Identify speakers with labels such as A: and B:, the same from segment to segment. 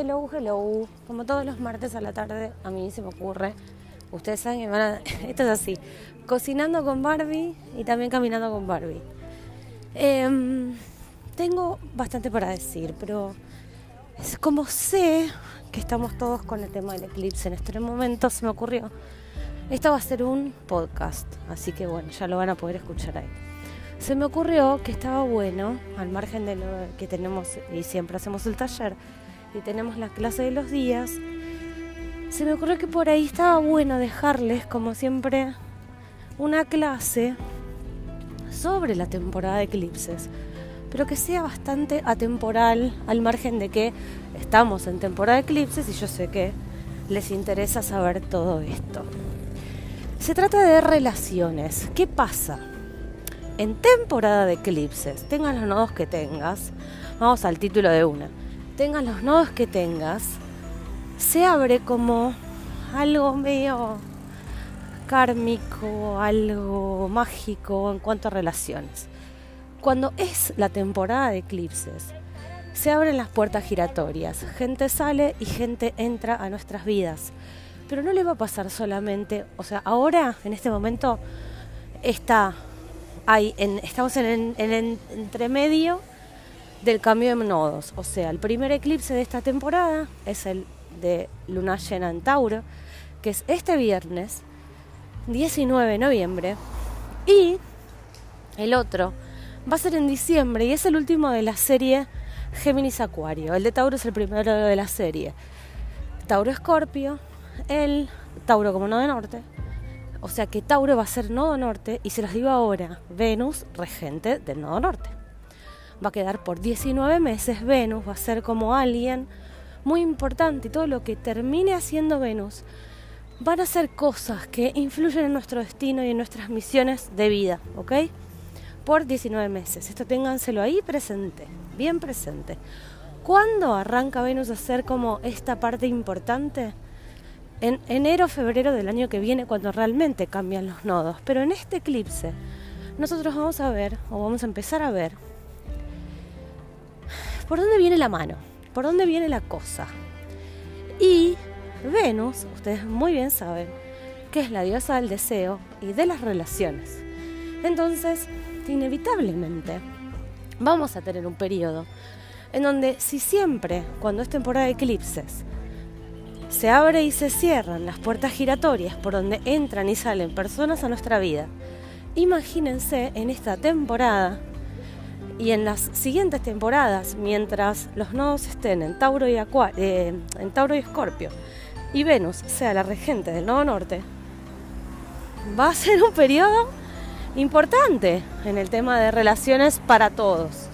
A: Hello, hello. Como todos los martes a la tarde, a mí se me ocurre. Ustedes saben que van a... Esto es así. Cocinando con Barbie y también caminando con Barbie. Em, tengo bastante para decir, pero es como sé que estamos todos con el tema del eclipse en este momento, se me ocurrió. Esto va a ser un podcast, así que bueno, ya lo van a poder escuchar ahí. Se me ocurrió que estaba bueno, al margen de lo que tenemos y siempre hacemos el taller, y tenemos la clase de los días, se me ocurrió que por ahí estaba bueno dejarles, como siempre, una clase sobre la temporada de eclipses, pero que sea bastante atemporal, al margen de que estamos en temporada de eclipses y yo sé que les interesa saber todo esto. Se trata de relaciones. ¿Qué pasa? En temporada de eclipses, tengan los nodos que tengas, vamos al título de una tengas los nodos que tengas, se abre como algo medio kármico, algo mágico en cuanto a relaciones. Cuando es la temporada de eclipses, se abren las puertas giratorias, gente sale y gente entra a nuestras vidas. Pero no le va a pasar solamente, o sea, ahora, en este momento, está, hay, en, estamos en el entremedio del cambio de nodos. O sea, el primer eclipse de esta temporada es el de luna llena en Tauro, que es este viernes 19 de noviembre. Y el otro va a ser en diciembre y es el último de la serie Géminis Acuario. El de Tauro es el primero de la serie. Tauro Escorpio, el Tauro como nodo norte. O sea que Tauro va a ser nodo norte y se los digo ahora, Venus regente del nodo norte va a quedar por 19 meses. Venus va a ser como alguien muy importante y todo lo que termine haciendo Venus van a ser cosas que influyen en nuestro destino y en nuestras misiones de vida, ¿ok? Por 19 meses. Esto ténganselo ahí presente, bien presente. ¿Cuándo arranca Venus a ser como esta parte importante? En enero, febrero del año que viene, cuando realmente cambian los nodos. Pero en este eclipse, nosotros vamos a ver, o vamos a empezar a ver, por dónde viene la mano, por dónde viene la cosa. Y Venus, ustedes muy bien saben, que es la diosa del deseo y de las relaciones. Entonces, inevitablemente, vamos a tener un periodo en donde si siempre, cuando es temporada de eclipses, se abre y se cierran las puertas giratorias por donde entran y salen personas a nuestra vida, imagínense en esta temporada y en las siguientes temporadas, mientras los nodos estén en Tauro y, eh, en Tauro y Escorpio y Venus sea la regente del nodo norte, va a ser un periodo importante en el tema de relaciones para todos.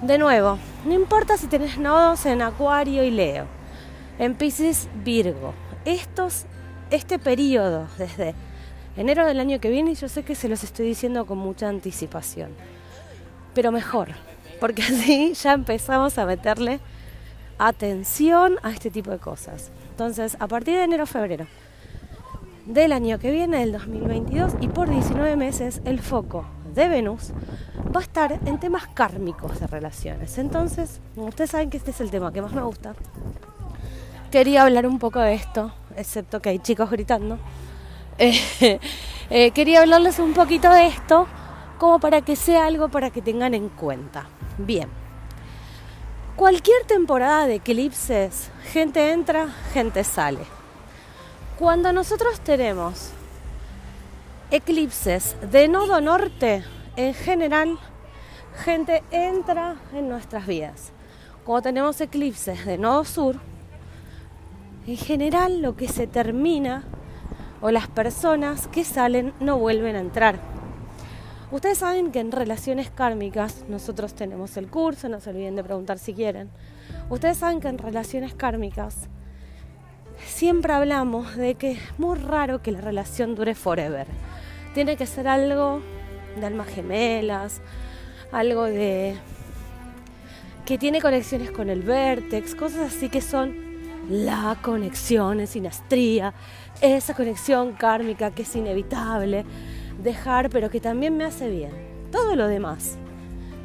A: De nuevo, no importa si tenés nodos en Acuario y Leo, en Pisces, Virgo, estos, este periodo desde enero del año que viene, yo sé que se los estoy diciendo con mucha anticipación pero mejor, porque así ya empezamos a meterle atención a este tipo de cosas. Entonces, a partir de enero-febrero del año que viene, del 2022, y por 19 meses, el foco de Venus va a estar en temas kármicos de relaciones. Entonces, ustedes saben que este es el tema que más me gusta. Quería hablar un poco de esto, excepto que hay chicos gritando. Eh, eh, quería hablarles un poquito de esto como para que sea algo para que tengan en cuenta. Bien, cualquier temporada de eclipses, gente entra, gente sale. Cuando nosotros tenemos eclipses de nodo norte, en general, gente entra en nuestras vidas. Cuando tenemos eclipses de nodo sur, en general lo que se termina o las personas que salen no vuelven a entrar. Ustedes saben que en relaciones kármicas nosotros tenemos el curso, no se olviden de preguntar si quieren. Ustedes saben que en relaciones kármicas siempre hablamos de que es muy raro que la relación dure forever. Tiene que ser algo de almas gemelas, algo de que tiene conexiones con el vértex, cosas así que son la conexión en sinastría, esa conexión kármica que es inevitable dejar, pero que también me hace bien. Todo lo demás,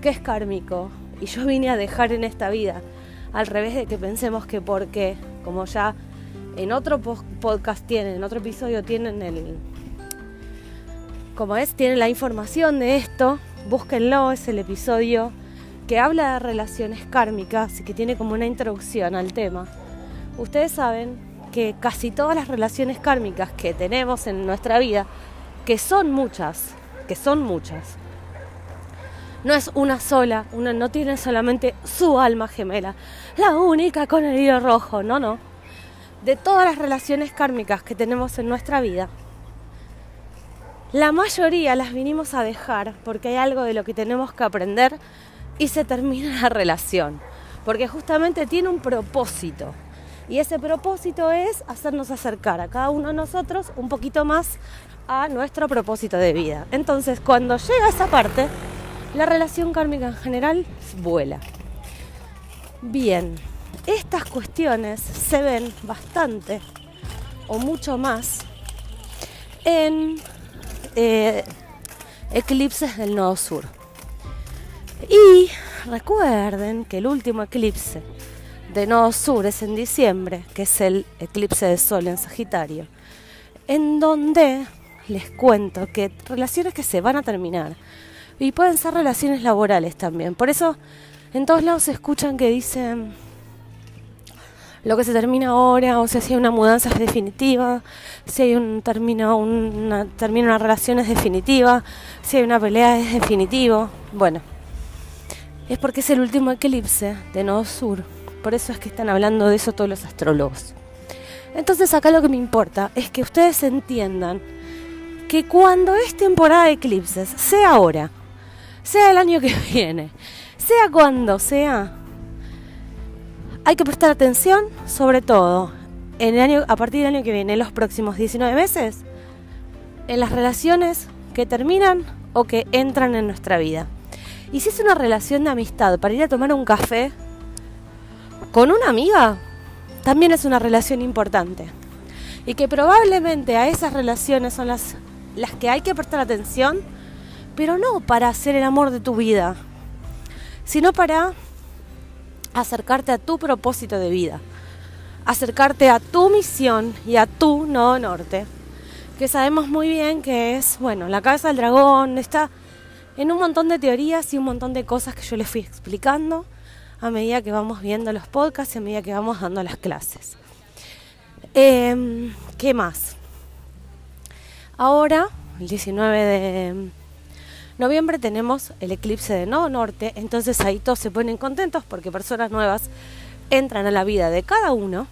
A: que es kármico, y yo vine a dejar en esta vida al revés de que pensemos que porque, como ya en otro podcast tienen, en otro episodio tienen el, como es, tienen la información de esto, búsquenlo, es el episodio que habla de relaciones kármicas y que tiene como una introducción al tema. Ustedes saben que casi todas las relaciones kármicas que tenemos en nuestra vida, que son muchas, que son muchas, no es una sola, una no tiene solamente su alma gemela, la única con el hilo rojo, no, no. De todas las relaciones kármicas que tenemos en nuestra vida, la mayoría las vinimos a dejar porque hay algo de lo que tenemos que aprender y se termina la relación, porque justamente tiene un propósito. Y ese propósito es hacernos acercar a cada uno de nosotros un poquito más a nuestro propósito de vida. Entonces, cuando llega esa parte, la relación kármica en general vuela. Bien, estas cuestiones se ven bastante o mucho más en eh, eclipses del nodo sur. Y recuerden que el último eclipse de nodo sur es en diciembre, que es el eclipse de sol en Sagitario, en donde les cuento que relaciones que se van a terminar, y pueden ser relaciones laborales también. Por eso en todos lados se escuchan que dicen lo que se termina ahora, o sea, si hay una mudanza es definitiva, si hay un término, una, termina una relación es definitiva, si hay una pelea es definitivo. Bueno, es porque es el último eclipse de Nodo Sur. Por eso es que están hablando de eso todos los astrólogos. Entonces acá lo que me importa es que ustedes entiendan que cuando es temporada de eclipses, sea ahora, sea el año que viene, sea cuando sea, hay que prestar atención, sobre todo en el año, a partir del año que viene, los próximos 19 meses, en las relaciones que terminan o que entran en nuestra vida. Y si es una relación de amistad para ir a tomar un café con una amiga, también es una relación importante. Y que probablemente a esas relaciones son las, las que hay que prestar atención pero no para hacer el amor de tu vida, sino para acercarte a tu propósito de vida, acercarte a tu misión y a tu nodo norte, que sabemos muy bien que es, bueno, la cabeza del dragón está en un montón de teorías y un montón de cosas que yo les fui explicando a medida que vamos viendo los podcasts y a medida que vamos dando las clases. Em, ¿Qué más? Ahora, el 19 de noviembre tenemos el eclipse de Nodo Norte, entonces ahí todos se ponen contentos porque personas nuevas entran a la vida de cada uno,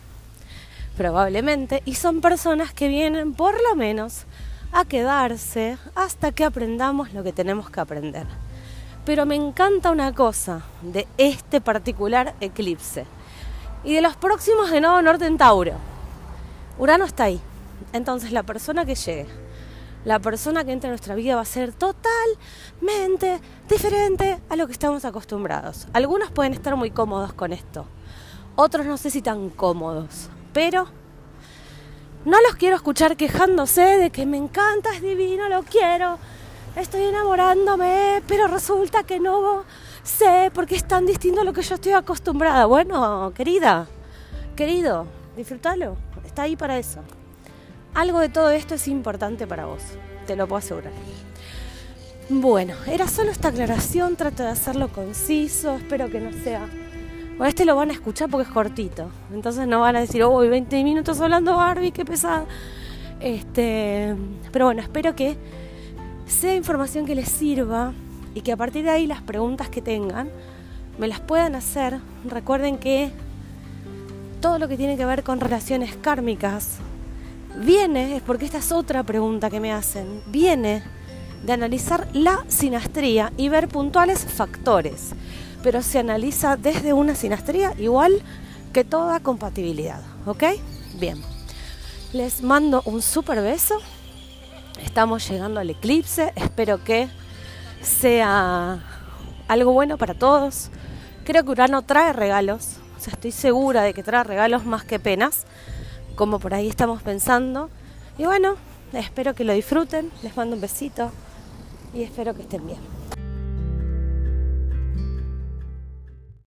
A: probablemente, y son personas que vienen por lo menos a quedarse hasta que aprendamos lo que tenemos que aprender. Pero me encanta una cosa de este particular eclipse y de los próximos de Nodo Norte en Tauro. Urano está ahí. Entonces la persona que llegue la persona que entra en nuestra vida va a ser totalmente diferente a lo que estamos acostumbrados. Algunos pueden estar muy cómodos con esto, otros no sé si tan cómodos, pero no los quiero escuchar quejándose de que me encanta, es divino, lo quiero, estoy enamorándome, pero resulta que no sé porque es tan distinto a lo que yo estoy acostumbrada. Bueno, querida, querido, disfrútalo, está ahí para eso algo de todo esto es importante para vos, te lo puedo asegurar. Bueno, era solo esta aclaración, trato de hacerlo conciso, espero que no sea... Bueno, este lo van a escuchar porque es cortito, entonces no van a decir, oh, 20 minutos hablando Barbie, qué pesada. Este, pero bueno, espero que sea información que les sirva y que a partir de ahí las preguntas que tengan me las puedan hacer. Recuerden que todo lo que tiene que ver con relaciones kármicas, viene, es porque esta es otra pregunta que me hacen, viene de analizar la sinastría y ver puntuales factores, pero se analiza desde una sinastría igual que toda compatibilidad, ¿ok? Bien, les mando un super beso, estamos llegando al eclipse, espero que sea algo bueno para todos, creo que Urano trae regalos, o sea, estoy segura de que trae regalos más que penas, como por ahí estamos pensando. Y bueno, espero que lo disfruten, les mando un besito y espero que estén bien.